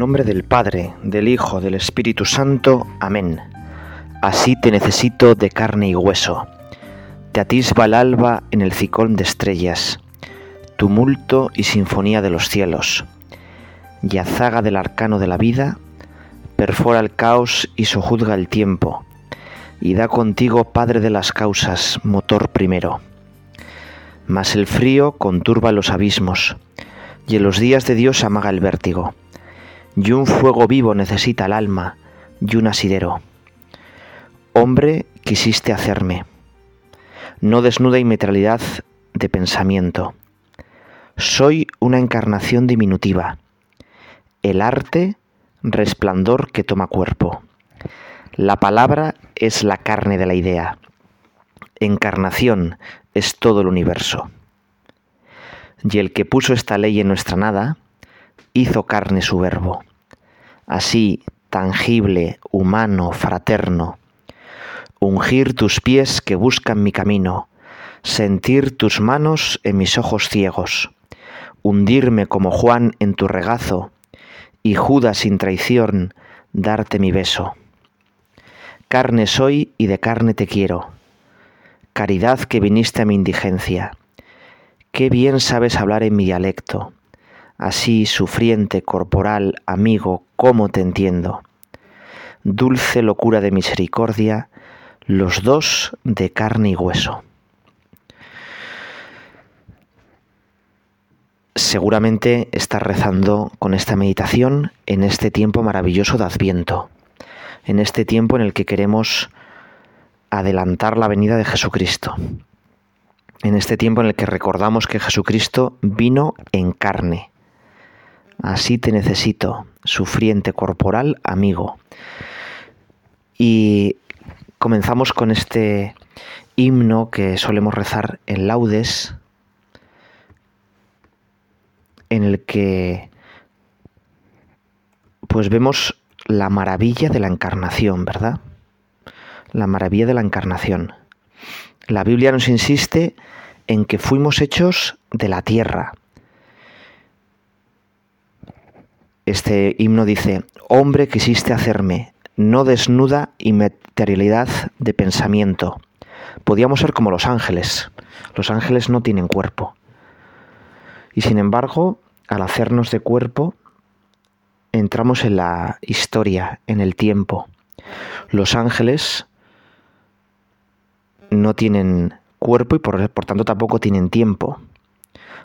nombre del Padre, del Hijo, del Espíritu Santo. Amén. Así te necesito de carne y hueso. Te atisba el alba en el ciclón de estrellas, tumulto y sinfonía de los cielos. Y azaga del arcano de la vida, perfora el caos y sojuzga el tiempo, y da contigo, Padre de las causas, motor primero. Mas el frío conturba los abismos, y en los días de Dios amaga el vértigo y un fuego vivo necesita el alma y un asidero. Hombre quisiste hacerme, no desnuda inmetralidad de pensamiento. Soy una encarnación diminutiva, el arte resplandor que toma cuerpo. La palabra es la carne de la idea. Encarnación es todo el universo. Y el que puso esta ley en nuestra nada, hizo carne su verbo, así tangible, humano, fraterno. Ungir tus pies que buscan mi camino, sentir tus manos en mis ojos ciegos, hundirme como Juan en tu regazo, y Judas sin traición darte mi beso. Carne soy y de carne te quiero, caridad que viniste a mi indigencia. Qué bien sabes hablar en mi dialecto así sufriente, corporal, amigo, cómo te entiendo. Dulce locura de misericordia, los dos de carne y hueso. Seguramente estás rezando con esta meditación en este tiempo maravilloso de Adviento, en este tiempo en el que queremos adelantar la venida de Jesucristo, en este tiempo en el que recordamos que Jesucristo vino en carne, Así te necesito, sufriente corporal amigo. Y comenzamos con este himno que solemos rezar en laudes, en el que pues vemos la maravilla de la encarnación, ¿verdad? La maravilla de la encarnación. La Biblia nos insiste en que fuimos hechos de la tierra, Este himno dice, hombre quisiste hacerme, no desnuda y materialidad de pensamiento. Podíamos ser como los ángeles. Los ángeles no tienen cuerpo. Y sin embargo, al hacernos de cuerpo, entramos en la historia, en el tiempo. Los ángeles no tienen cuerpo y por, por tanto tampoco tienen tiempo.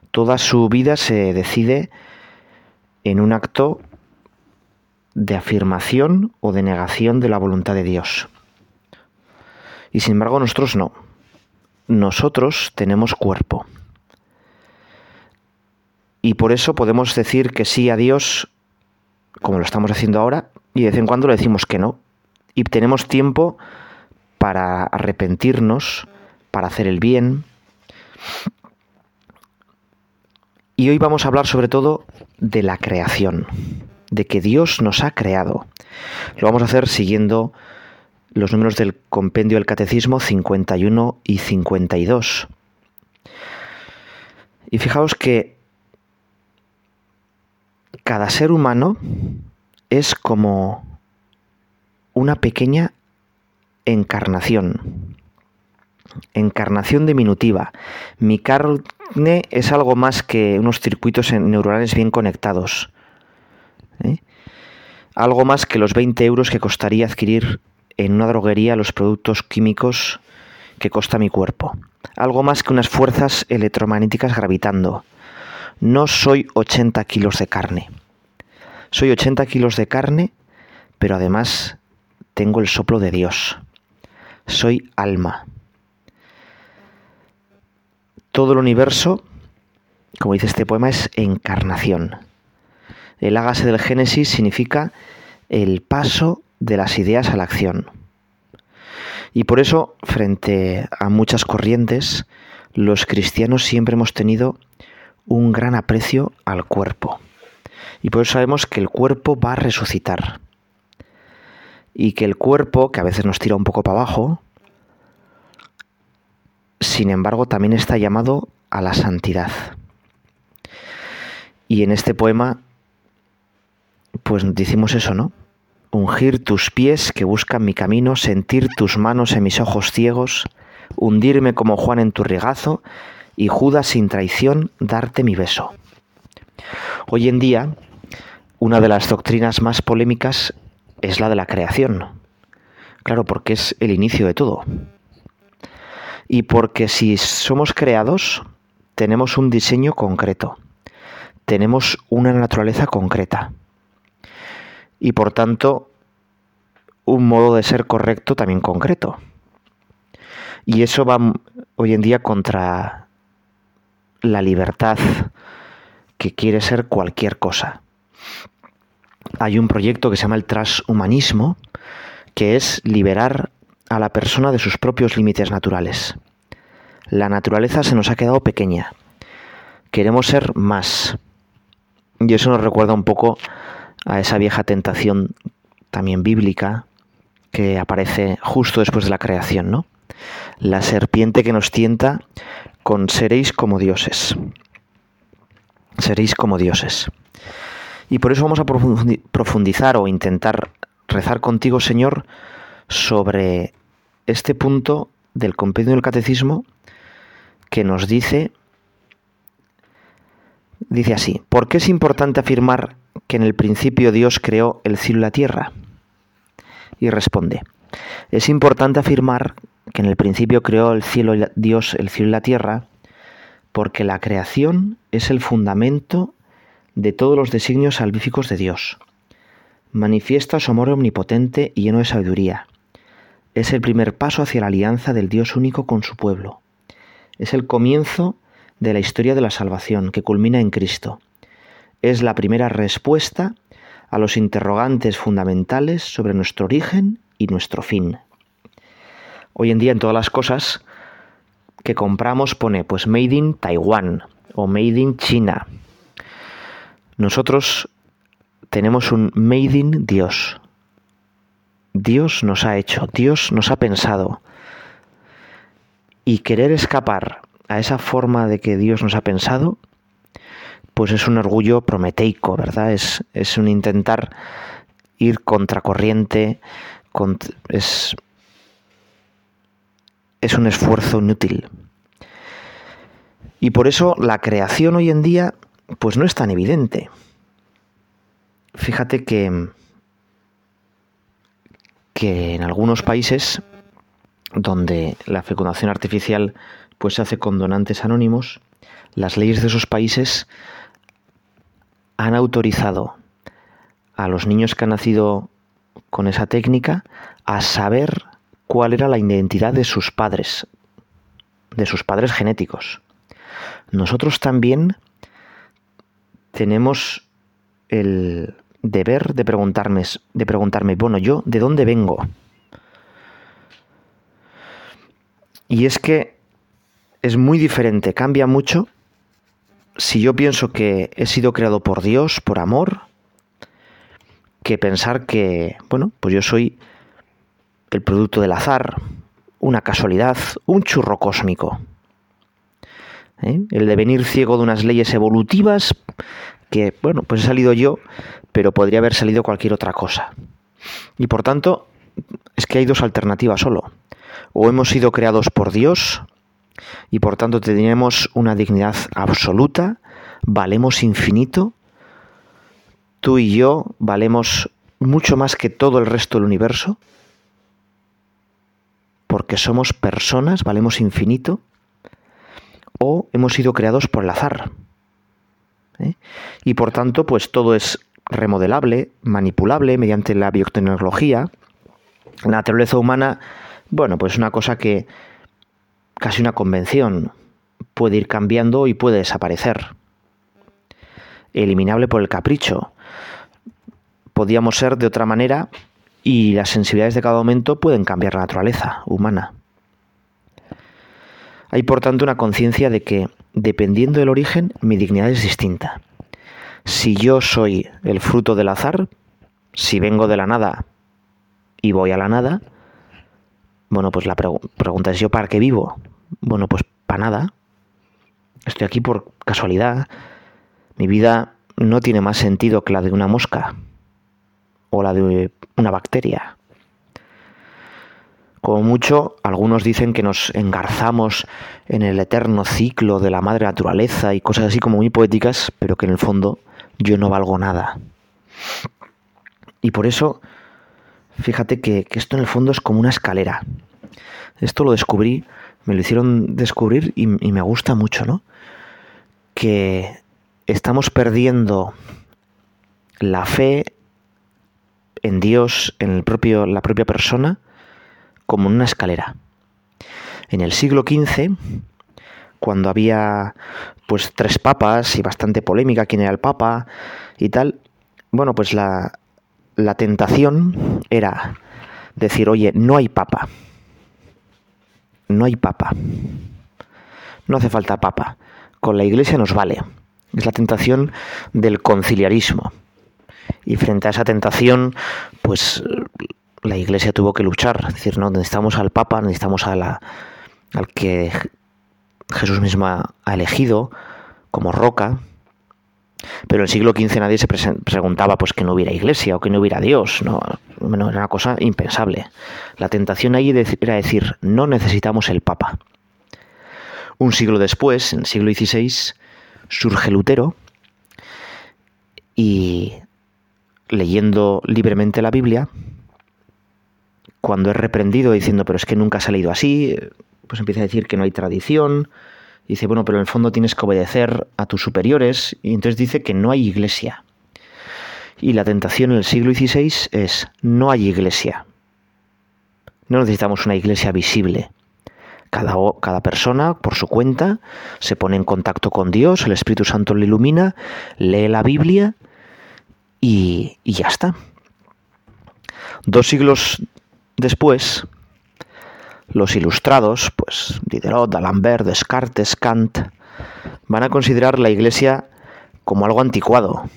Toda su vida se decide en un acto de afirmación o de negación de la voluntad de Dios. Y sin embargo nosotros no. Nosotros tenemos cuerpo. Y por eso podemos decir que sí a Dios, como lo estamos haciendo ahora, y de vez en cuando le decimos que no. Y tenemos tiempo para arrepentirnos, para hacer el bien. Y hoy vamos a hablar sobre todo de la creación, de que Dios nos ha creado. Lo vamos a hacer siguiendo los números del compendio del Catecismo 51 y 52. Y fijaos que cada ser humano es como una pequeña encarnación encarnación diminutiva. Mi carne es algo más que unos circuitos neuronales bien conectados. ¿eh? Algo más que los 20 euros que costaría adquirir en una droguería los productos químicos que costa mi cuerpo. Algo más que unas fuerzas electromagnéticas gravitando. No soy 80 kilos de carne. Soy 80 kilos de carne, pero además tengo el soplo de Dios. Soy alma. Todo el universo, como dice este poema, es encarnación. El hágase del Génesis significa el paso de las ideas a la acción. Y por eso, frente a muchas corrientes, los cristianos siempre hemos tenido un gran aprecio al cuerpo. Y por eso sabemos que el cuerpo va a resucitar. Y que el cuerpo, que a veces nos tira un poco para abajo, sin embargo también está llamado a la santidad. Y en este poema pues decimos eso, ¿no? Ungir tus pies que buscan mi camino, sentir tus manos en mis ojos ciegos, hundirme como Juan en tu regazo y Judas sin traición darte mi beso. Hoy en día, una de las doctrinas más polémicas es la de la creación. Claro, porque es el inicio de todo. Y porque si somos creados, tenemos un diseño concreto, tenemos una naturaleza concreta y por tanto un modo de ser correcto también concreto. Y eso va hoy en día contra la libertad que quiere ser cualquier cosa. Hay un proyecto que se llama el transhumanismo, que es liberar a la persona de sus propios límites naturales. La naturaleza se nos ha quedado pequeña. Queremos ser más. Y eso nos recuerda un poco a esa vieja tentación también bíblica que aparece justo después de la creación, ¿no? La serpiente que nos tienta con seréis como dioses. Seréis como dioses. Y por eso vamos a profundizar o intentar rezar contigo, Señor, sobre este punto del compendio del catecismo que nos dice, dice así, ¿por qué es importante afirmar que en el principio Dios creó el cielo y la tierra? Y responde, es importante afirmar que en el principio creó el cielo Dios el cielo y la tierra porque la creación es el fundamento de todos los designios salvíficos de Dios. Manifiesta su amor omnipotente y lleno de sabiduría. Es el primer paso hacia la alianza del Dios único con su pueblo. Es el comienzo de la historia de la salvación que culmina en Cristo. Es la primera respuesta a los interrogantes fundamentales sobre nuestro origen y nuestro fin. Hoy en día en todas las cosas que compramos pone pues Made in Taiwan o Made in China. Nosotros tenemos un Made in Dios. Dios nos ha hecho, Dios nos ha pensado. Y querer escapar a esa forma de que Dios nos ha pensado, pues es un orgullo prometeico, ¿verdad? Es, es un intentar ir contracorriente, es, es un esfuerzo inútil. Y por eso la creación hoy en día, pues no es tan evidente. Fíjate que, que en algunos países donde la fecundación artificial pues se hace con donantes anónimos, las leyes de esos países han autorizado a los niños que han nacido con esa técnica a saber cuál era la identidad de sus padres, de sus padres genéticos. Nosotros también tenemos el deber de preguntarme, de preguntarme, bueno, yo, ¿de dónde vengo? Y es que es muy diferente, cambia mucho si yo pienso que he sido creado por Dios, por amor, que pensar que, bueno, pues yo soy el producto del azar, una casualidad, un churro cósmico. ¿Eh? El devenir ciego de unas leyes evolutivas que, bueno, pues he salido yo, pero podría haber salido cualquier otra cosa. Y por tanto, es que hay dos alternativas solo. O hemos sido creados por Dios y por tanto tenemos una dignidad absoluta, valemos infinito, tú y yo valemos mucho más que todo el resto del universo, porque somos personas, valemos infinito, o hemos sido creados por el azar. ¿eh? Y por tanto, pues todo es remodelable, manipulable mediante la biotecnología. La naturaleza humana, bueno, pues una cosa que casi una convención, puede ir cambiando y puede desaparecer. Eliminable por el capricho. Podíamos ser de otra manera y las sensibilidades de cada momento pueden cambiar la naturaleza humana. Hay por tanto una conciencia de que, dependiendo del origen, mi dignidad es distinta. Si yo soy el fruto del azar, si vengo de la nada y voy a la nada, bueno, pues la pregunta es yo para qué vivo. Bueno, pues para nada. Estoy aquí por casualidad. Mi vida no tiene más sentido que la de una mosca. o la de una bacteria. Como mucho, algunos dicen que nos engarzamos en el eterno ciclo de la madre naturaleza y cosas así como muy poéticas, pero que en el fondo yo no valgo nada. Y por eso, fíjate que, esto en el fondo es como una escalera. Esto lo descubrí, me lo hicieron descubrir y, y me gusta mucho, ¿no? Que estamos perdiendo la fe en Dios, en el propio, la propia persona, como en una escalera. En el siglo XV, cuando había pues tres papas y bastante polémica quién era el papa y tal, bueno, pues la, la tentación era decir, oye, no hay papa. No hay papa. No hace falta papa. Con la iglesia nos vale. Es la tentación del conciliarismo. Y frente a esa tentación, pues la Iglesia tuvo que luchar. Es decir, no necesitamos al Papa, necesitamos a la, al que Jesús mismo ha elegido como roca. Pero en el siglo XV nadie se preguntaba pues que no hubiera iglesia o que no hubiera Dios. No, no era una cosa impensable. La tentación ahí era decir, no necesitamos el Papa. Un siglo después, en el siglo XVI, surge Lutero y leyendo libremente la Biblia, cuando es reprendido diciendo, pero es que nunca ha salido así, pues empieza a decir que no hay tradición, dice, bueno, pero en el fondo tienes que obedecer a tus superiores, y entonces dice que no hay iglesia. Y la tentación en el siglo XVI es, no hay iglesia. No necesitamos una iglesia visible. Cada, cada, persona, por su cuenta, se pone en contacto con Dios, el Espíritu Santo le ilumina, lee la Biblia y, ya está. Dos siglos después, los ilustrados, pues Diderot, D'Alembert, Descartes, Kant, van a considerar la Iglesia como algo anticuado,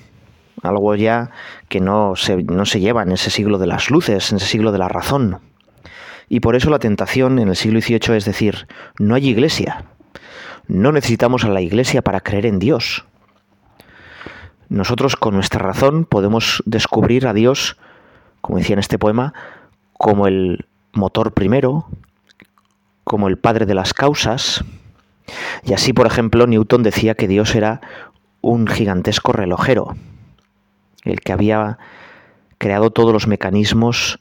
algo ya que no se, no se lleva en ese siglo de las luces, en ese siglo de la razón. Y por eso la tentación en el siglo XVIII es decir, no hay Iglesia, no necesitamos a la Iglesia para creer en Dios. Nosotros con nuestra razón podemos descubrir a Dios, como decía en este poema, como el motor primero, como el padre de las causas. Y así, por ejemplo, Newton decía que Dios era un gigantesco relojero, el que había creado todos los mecanismos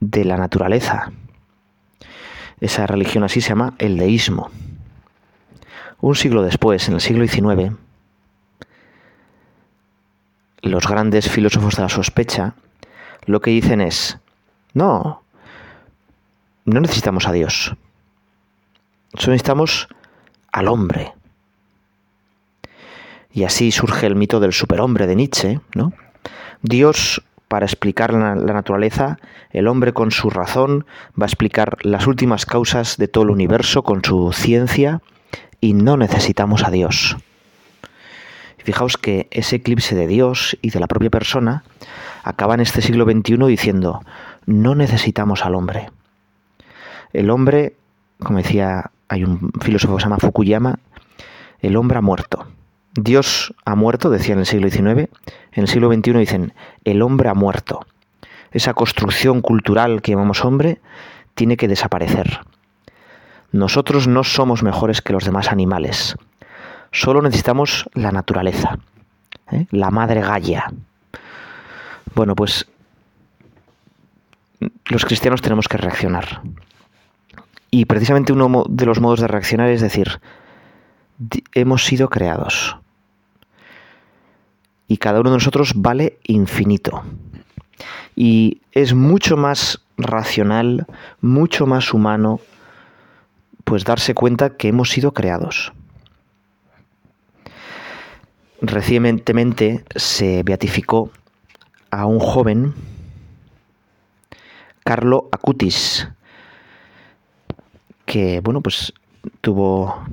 de la naturaleza. Esa religión así se llama el deísmo. Un siglo después, en el siglo XIX, los grandes filósofos de la sospecha lo que dicen es, no, no necesitamos a Dios, solo necesitamos al hombre. Y así surge el mito del superhombre de Nietzsche, ¿no? Dios, para explicar la, la, naturaleza, el hombre con su razón va a explicar las últimas causas de todo el universo con su ciencia y no necesitamos a Dios. Fijaos que ese eclipse de Dios y de la propia persona acaba en este siglo XXI diciendo, no necesitamos al hombre. El hombre, como decía, hay un filósofo que se llama Fukuyama, el hombre ha muerto. Dios ha muerto, decía en el siglo XIX, en el siglo XXI dicen, el hombre ha muerto. Esa construcción cultural que llamamos hombre tiene que desaparecer. Nosotros no somos mejores que los demás animales. Solo necesitamos la naturaleza, ¿eh? la madre Gaia. Bueno, pues los cristianos tenemos que reaccionar. Y precisamente uno de los modos de reaccionar es decir, hemos sido creados. Y cada uno de nosotros vale infinito. Y es mucho más racional, mucho más humano, pues darse cuenta que hemos sido creados. Recientemente se beatificó a un joven, Carlo Acutis, que bueno, pues tuvo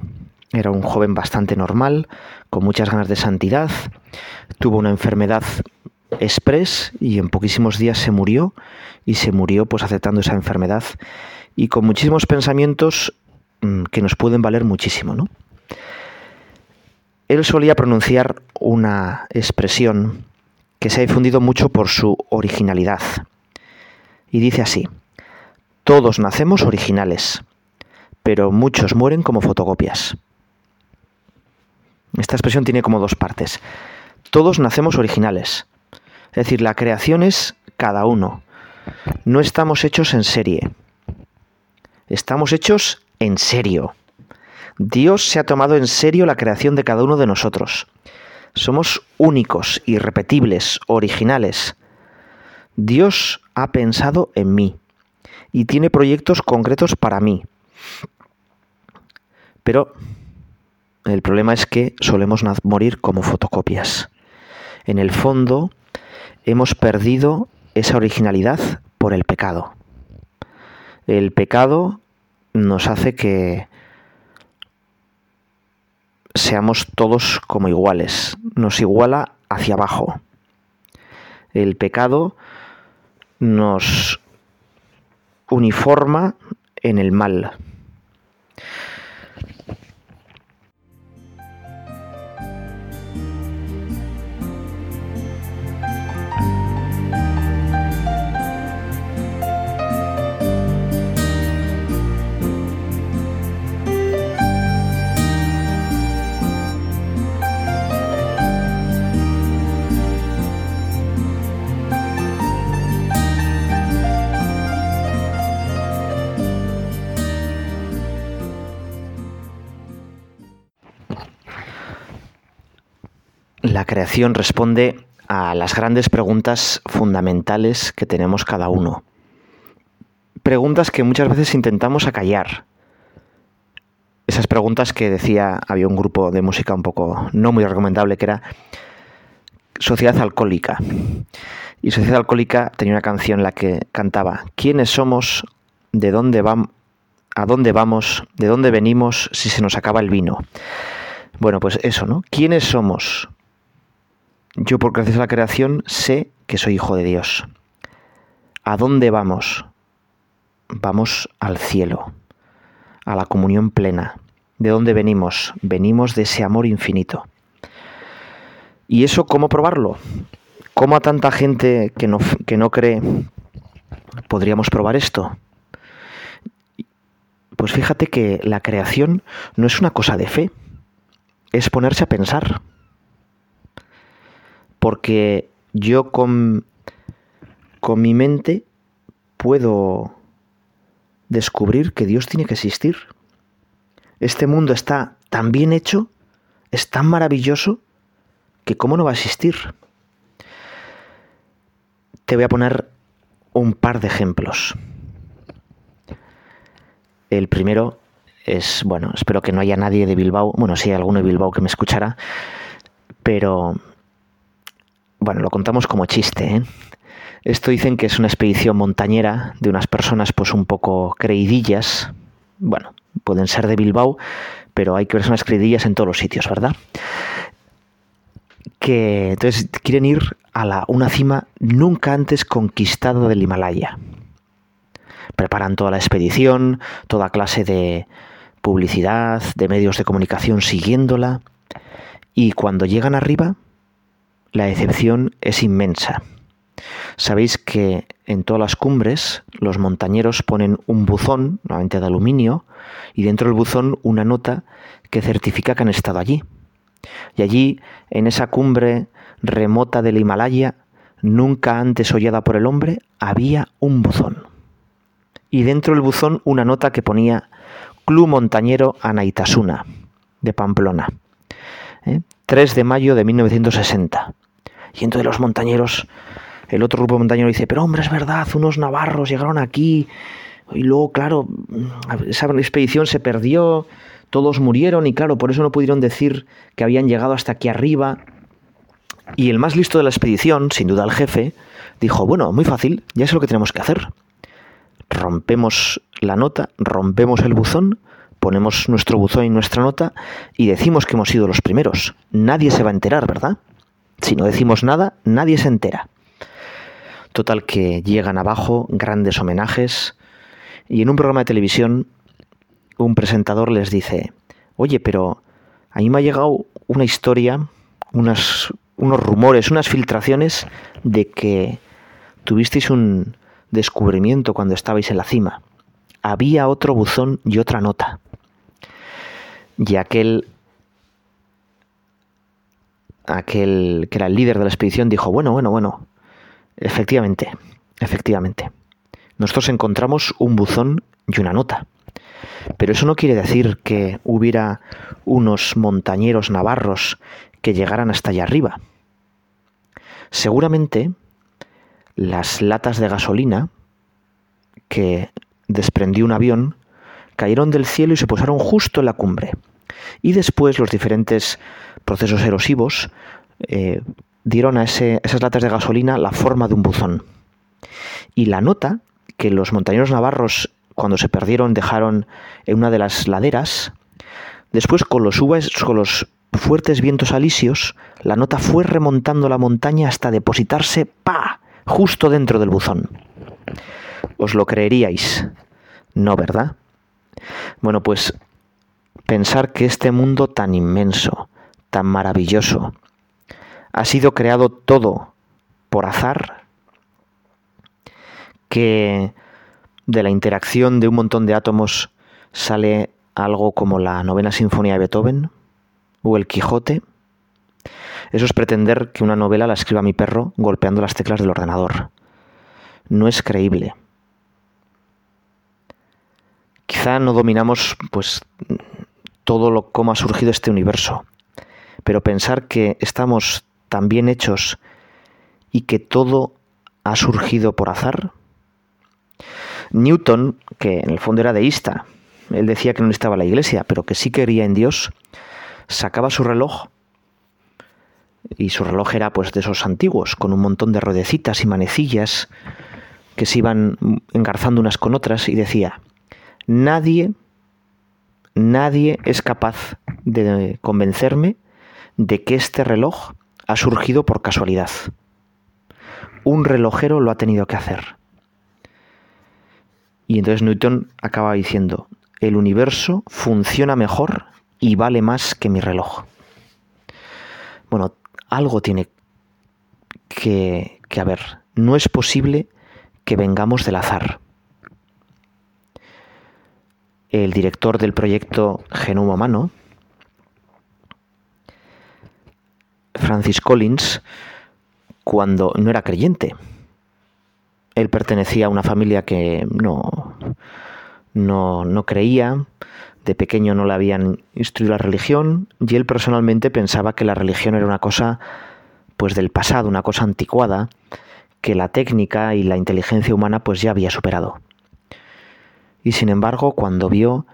era un joven bastante normal, con muchas ganas de santidad, tuvo una enfermedad express y en poquísimos días se murió y se murió pues aceptando esa enfermedad y con muchísimos pensamientos mm, que nos pueden valer muchísimo, ¿no? Él solía pronunciar una expresión que se ha difundido mucho por su originalidad. Y dice así, todos nacemos originales, pero muchos mueren como fotocopias. Esta expresión tiene como dos partes. Todos nacemos originales. Es decir, la creación es cada uno. No estamos hechos en serie. Estamos hechos en serio. Dios se ha tomado en serio la creación de cada uno de nosotros. Somos únicos, irrepetibles, originales. Dios ha pensado en mí y tiene proyectos concretos para mí. Pero el problema es que solemos morir como fotocopias. En el fondo, hemos perdido esa originalidad por el pecado. El pecado nos hace que seamos todos como iguales, nos iguala hacia abajo. El pecado nos uniforma en el mal. Creación responde a las grandes preguntas fundamentales que tenemos cada uno. Preguntas que muchas veces intentamos acallar. Esas preguntas que decía, había un grupo de música un poco no muy recomendable que era Sociedad Alcohólica. Y Sociedad Alcohólica tenía una canción en la que cantaba, ¿quiénes somos? ¿De dónde vamos? ¿A dónde vamos? ¿De dónde venimos si se nos acaba el vino? Bueno, pues eso, ¿no? ¿Quiénes somos? Yo, por gracias a la creación, sé que soy hijo de Dios. ¿A dónde vamos? Vamos al cielo, a la comunión plena. ¿De dónde venimos? Venimos de ese amor infinito. ¿Y eso cómo probarlo? ¿Cómo a tanta gente que no, que no cree podríamos probar esto? Pues fíjate que la creación no es una cosa de fe, es ponerse a pensar porque yo con, con mi mente puedo descubrir que Dios tiene que existir. Este mundo está tan bien hecho, es tan maravilloso, que cómo no va a existir. Te voy a poner un par de ejemplos. El primero es, bueno, espero que no haya nadie de Bilbao, bueno, sí hay alguno de Bilbao que me escuchara, pero bueno, lo contamos como chiste. ¿eh? Esto dicen que es una expedición montañera de unas personas pues un poco creidillas. Bueno, pueden ser de Bilbao, pero hay personas creidillas en todos los sitios, ¿verdad? Que entonces quieren ir a la, una cima nunca antes conquistada del Himalaya. Preparan toda la expedición, toda clase de publicidad, de medios de comunicación siguiéndola. Y cuando llegan arriba, la decepción es inmensa. Sabéis que en todas las cumbres los montañeros ponen un buzón, nuevamente de aluminio, y dentro del buzón una nota que certifica que han estado allí. Y allí, en esa cumbre remota del Himalaya, nunca antes hollada por el hombre, había un buzón. Y dentro del buzón una nota que ponía Club Montañero Anaitasuna, de Pamplona. 3 ¿eh? de mayo de 1960. Y entonces los montañeros, el otro grupo de montañeros dice, pero hombre, es verdad, unos navarros llegaron aquí y luego, claro, esa expedición se perdió, todos murieron y claro, por eso no pudieron decir que habían llegado hasta aquí arriba. Y el más listo de la expedición, sin duda el jefe, dijo, bueno, muy fácil, ya es lo que tenemos que hacer. Rompemos la nota, rompemos el buzón, ponemos nuestro buzón y nuestra nota y decimos que hemos sido los primeros. Nadie se va a enterar, ¿verdad? Si no decimos nada, nadie se entera. Total que llegan abajo grandes homenajes y en un programa de televisión un presentador les dice, oye, pero a mí me ha llegado una historia, unas, unos rumores, unas filtraciones de que tuvisteis un descubrimiento cuando estabais en la cima. Había otro buzón y otra nota. Y aquel aquel que era el líder de la expedición dijo, bueno, bueno, bueno, efectivamente, efectivamente. Nosotros encontramos un buzón y una nota. Pero eso no quiere decir que hubiera unos montañeros navarros que llegaran hasta allá arriba. Seguramente las latas de gasolina que desprendió un avión cayeron del cielo y se posaron justo en la cumbre. Y después los diferentes procesos erosivos eh, dieron a esas latas de gasolina la forma de un buzón. Y la nota que los montañeros navarros cuando se perdieron dejaron en una de las laderas, después con los, con los fuertes vientos alisios, la nota fue remontando la montaña hasta depositarse, ¡pa!, justo dentro del buzón. ¿Os lo creeríais? No, ¿verdad? Bueno, pues pensar que este mundo tan inmenso, tan maravilloso, ha sido creado todo por azar, que de la interacción de un montón de átomos sale algo como la novena sinfonía de Beethoven o el Quijote. Eso es pretender que una novela la escriba mi perro golpeando las teclas del ordenador. No es creíble. Quizá no dominamos pues todo lo cómo ha surgido este universo, pero pensar que estamos tan bien hechos y que todo ha surgido por azar. Newton, que en el fondo era deísta, él decía que no estaba la iglesia, pero que sí quería en Dios, sacaba su reloj y su reloj era pues de esos antiguos, con un montón de ruedecitas y manecillas que se iban engarzando unas con otras y decía, Nadie, nadie es capaz de convencerme de que este reloj ha surgido por casualidad. Un relojero lo ha tenido que hacer. Y entonces Newton acaba diciendo, el universo funciona mejor y vale más que mi reloj. Bueno, algo tiene que, que haber. No es posible que vengamos del azar el director del proyecto Genoma Humano, Francis Collins, cuando no era creyente. Él pertenecía a una familia que no, no, no creía, de pequeño no le habían instruido la religión, y él personalmente pensaba que la religión era una cosa pues del pasado, una cosa anticuada, que la técnica y la inteligencia humana pues ya había superado. Y sin embargo, cuando vio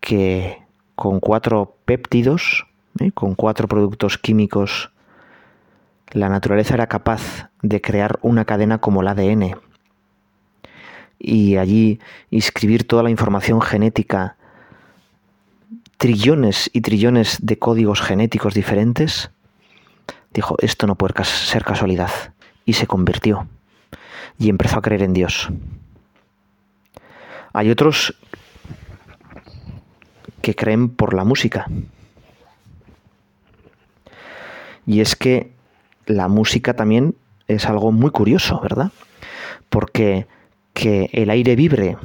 que con cuatro péptidos, ¿eh? con cuatro productos químicos, la naturaleza era capaz de crear una cadena como el ADN y allí inscribir toda la información genética, trillones y trillones de códigos genéticos diferentes, dijo, esto no puede ser casualidad. Y se convirtió. Y empezó a creer en Dios. Hay otros que creen por la música. Y es que la música también es algo muy curioso, ¿verdad? Porque que el aire vibre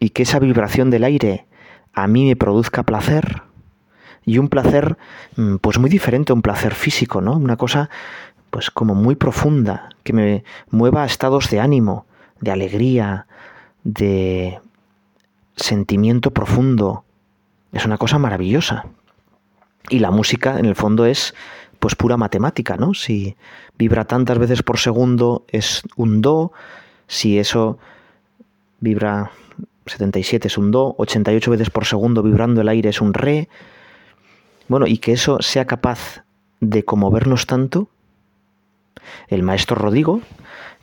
y que esa vibración del aire a mí me produzca placer y un placer mm, pues muy diferente a un placer físico, ¿no? Una cosa pues como muy profunda, que me mueva a estados de ánimo, de alegría, de sentimiento profundo. Es una cosa maravillosa. Y la música, en el fondo, es pues pura matemática, ¿no? Si vibra tantas veces por segundo es un do, si eso vibra 77 es un do, 88 veces por segundo vibrando el aire es un re. Bueno, y que eso sea capaz de conmovernos tanto. El maestro Rodrigo,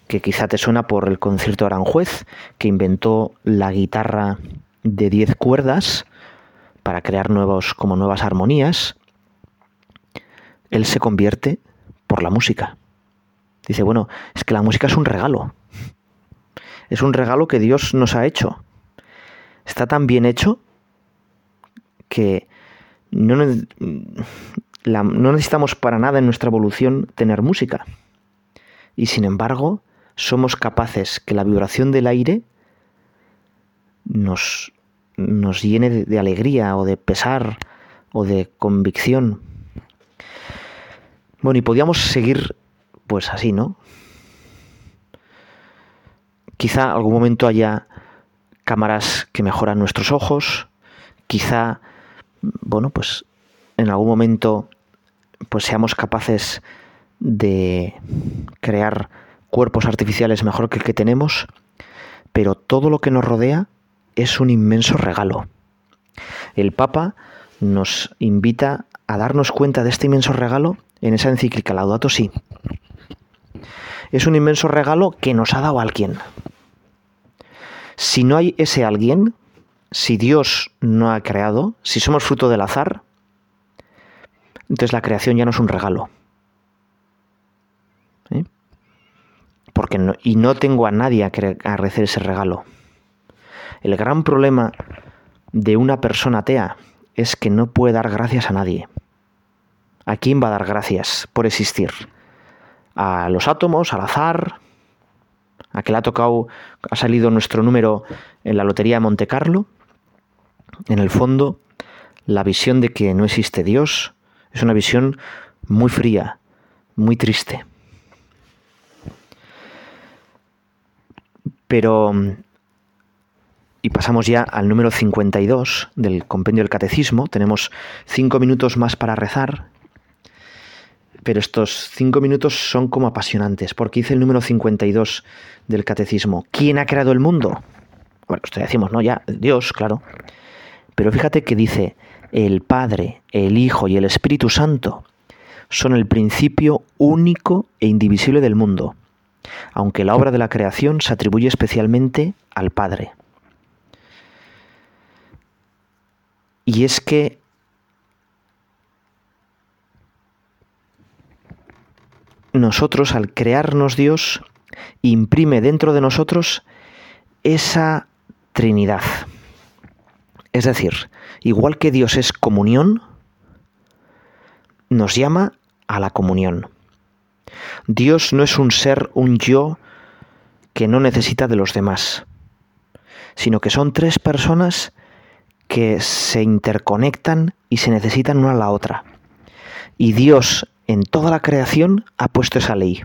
que quizá te suena por el concierto Aranjuez, que inventó la guitarra de 10 cuerdas para crear nuevos, como nuevas armonías, él se convierte por la música. Dice, bueno, es que la música es un regalo. Es un regalo que Dios nos ha hecho. Está tan bien hecho que no, no necesitamos para nada en nuestra evolución tener música. Y sin embargo, somos capaces que la vibración del aire nos, nos llene de, alegría o de pesar o de convicción. Bueno, y podíamos seguir pues así, ¿no? Quizá algún momento haya cámaras que mejoran nuestros ojos, quizá, bueno, pues en algún momento pues seamos capaces de crear cuerpos artificiales mejor que el que tenemos, pero todo lo que nos rodea es un inmenso regalo. El Papa nos invita a darnos cuenta de este inmenso regalo en esa encíclica Laudato Si. Es un inmenso regalo que nos ha dado alguien. Si no hay ese alguien, si Dios no ha creado, si somos fruto del azar, entonces la creación ya no es un regalo. Porque y no tengo a nadie a agradecer ese regalo. El gran problema de una persona atea es que no puede dar gracias a nadie. ¿A quién va a dar gracias por existir? ¿A los átomos, al azar? ¿A que le ha tocado, ha salido nuestro número en la Lotería de Monte Carlo? En el fondo, la visión de que no existe Dios es una visión muy fría, muy triste. Pero y pasamos ya al número 52 del compendio del catecismo. Tenemos cinco minutos más para rezar, pero estos cinco minutos son como apasionantes, porque dice el número 52 del catecismo. ¿Quién ha creado el mundo? Bueno, esto decimos, ¿no? Ya, Dios, claro. Pero fíjate que dice, el Padre, el Hijo y el Espíritu Santo son el principio único e indivisible del mundo, aunque la obra de la creación se atribuye especialmente al Padre. Y es que nosotros, al crearnos Dios, imprime dentro de nosotros esa Trinidad. Es decir, igual que Dios es comunión, nos llama a la comunión. Dios no es un ser, un yo, que no necesita de los demás, sino que son tres personas que se interconectan y se necesitan una a la otra. Y Dios en toda la creación ha puesto esa ley.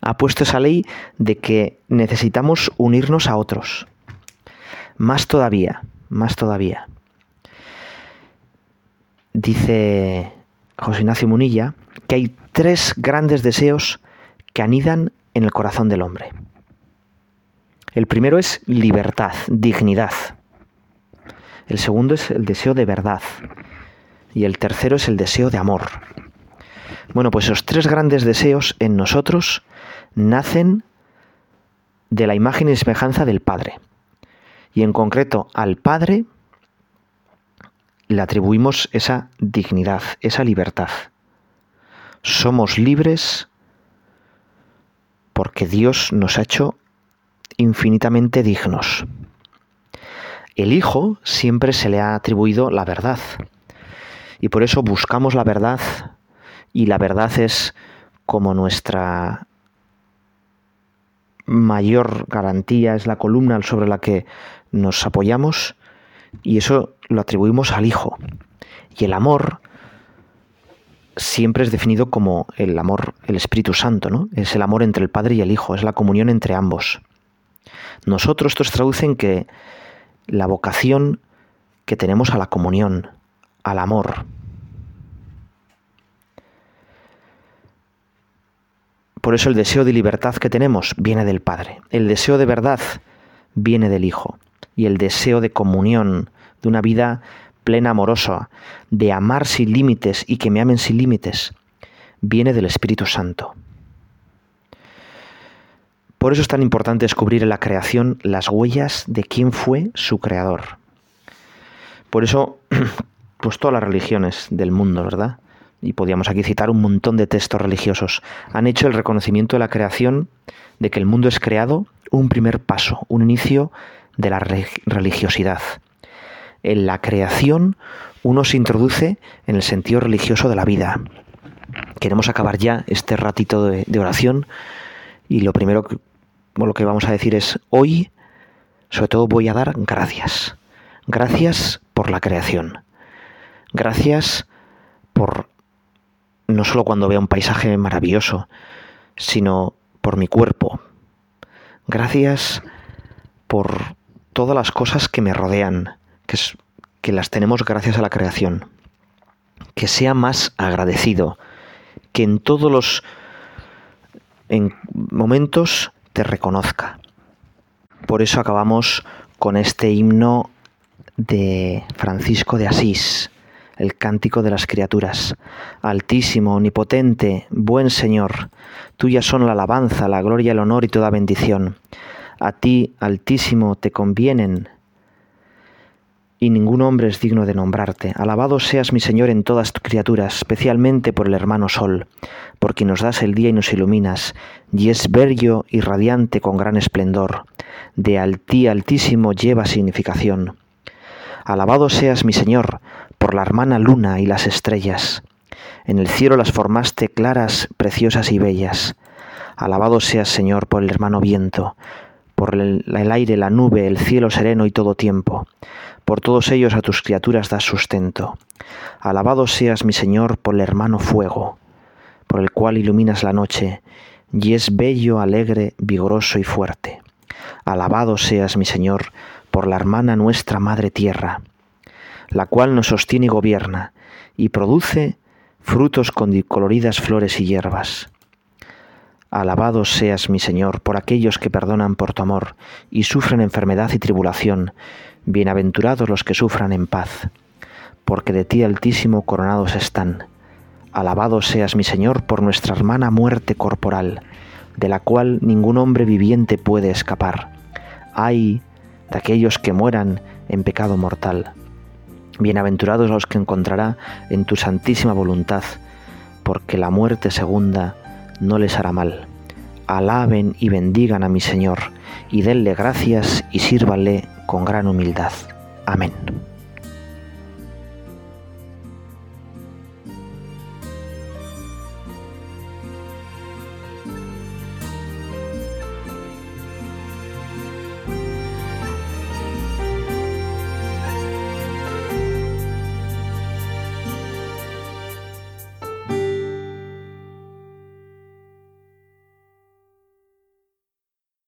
Ha puesto esa ley de que necesitamos unirnos a otros. Más todavía, más todavía. Dice José Ignacio Munilla que hay tres grandes deseos que anidan en el corazón del hombre. El primero es libertad, dignidad. El segundo es el deseo de verdad. Y el tercero es el deseo de amor. Bueno, pues esos tres grandes deseos en nosotros nacen de la imagen y semejanza del Padre. Y en concreto al Padre le atribuimos esa dignidad, esa libertad. Somos libres porque Dios nos ha hecho infinitamente dignos el Hijo siempre se le ha atribuido la verdad. Y por eso buscamos la verdad y la verdad es como nuestra mayor garantía, es la columna sobre la que nos apoyamos y eso lo atribuimos al Hijo. Y el amor siempre es definido como el amor, el Espíritu Santo, ¿no? Es el amor entre el Padre y el Hijo, es la comunión entre ambos. Nosotros estos traducen que la vocación que tenemos a la comunión, al amor. Por eso el deseo de libertad que tenemos viene del Padre, el deseo de verdad viene del Hijo y el deseo de comunión, de una vida plena amorosa, de amar sin límites y que me amen sin límites, viene del Espíritu Santo. Por eso es tan importante descubrir en la creación las huellas de quién fue su creador. Por eso, pues todas las religiones del mundo, ¿verdad? Y podríamos aquí citar un montón de textos religiosos, han hecho el reconocimiento de la creación, de que el mundo es creado, un primer paso, un inicio de la religiosidad. En la creación uno se introduce en el sentido religioso de la vida. Queremos acabar ya este ratito de, oración y lo primero que, lo que vamos a decir es hoy, sobre todo voy a dar gracias. Gracias por la creación. Gracias por no solo cuando vea un paisaje maravilloso, sino por mi cuerpo. Gracias por todas las cosas que me rodean, que, las tenemos gracias a la creación. Que sea más agradecido, que en todos los en momentos te reconozca. Por eso acabamos con este himno de Francisco de Asís, el cántico de las criaturas. Altísimo, omnipotente, buen Señor, tuya son la alabanza, la gloria, el honor y toda bendición. A ti, Altísimo, te convienen y ningún hombre es digno de nombrarte. Alabado seas mi Señor en todas tus criaturas, especialmente por el hermano Sol, por quien nos das el día y nos iluminas, y es bello y radiante con gran esplendor. De altí altísimo lleva significación. Alabado seas mi Señor por la hermana luna y las estrellas. En el cielo las formaste claras, preciosas y bellas. Alabado seas Señor por el hermano viento, por el, aire, la nube, el cielo sereno y todo tiempo. Por todos ellos a tus criaturas das sustento. Alabado seas mi Señor por el hermano fuego, por el cual iluminas la noche, y es bello, alegre, vigoroso y fuerte. Alabado seas mi Señor por la hermana nuestra Madre Tierra, la cual nos sostiene y gobierna, y produce frutos con coloridas flores y hierbas. Alabado seas mi Señor por aquellos que perdonan por tu amor y sufren enfermedad y tribulación, bienaventurados los que sufran en paz, porque de ti altísimo coronados están. Alabado seas mi Señor por nuestra hermana muerte corporal, de la cual ningún hombre viviente puede escapar. Ay de aquellos que mueran en pecado mortal. Bienaventurados los que encontrará en tu santísima voluntad, porque la muerte segunda no les hará mal. Alaben y bendigan a mi Señor, y denle gracias y sírvanle con gran humildad. Amén.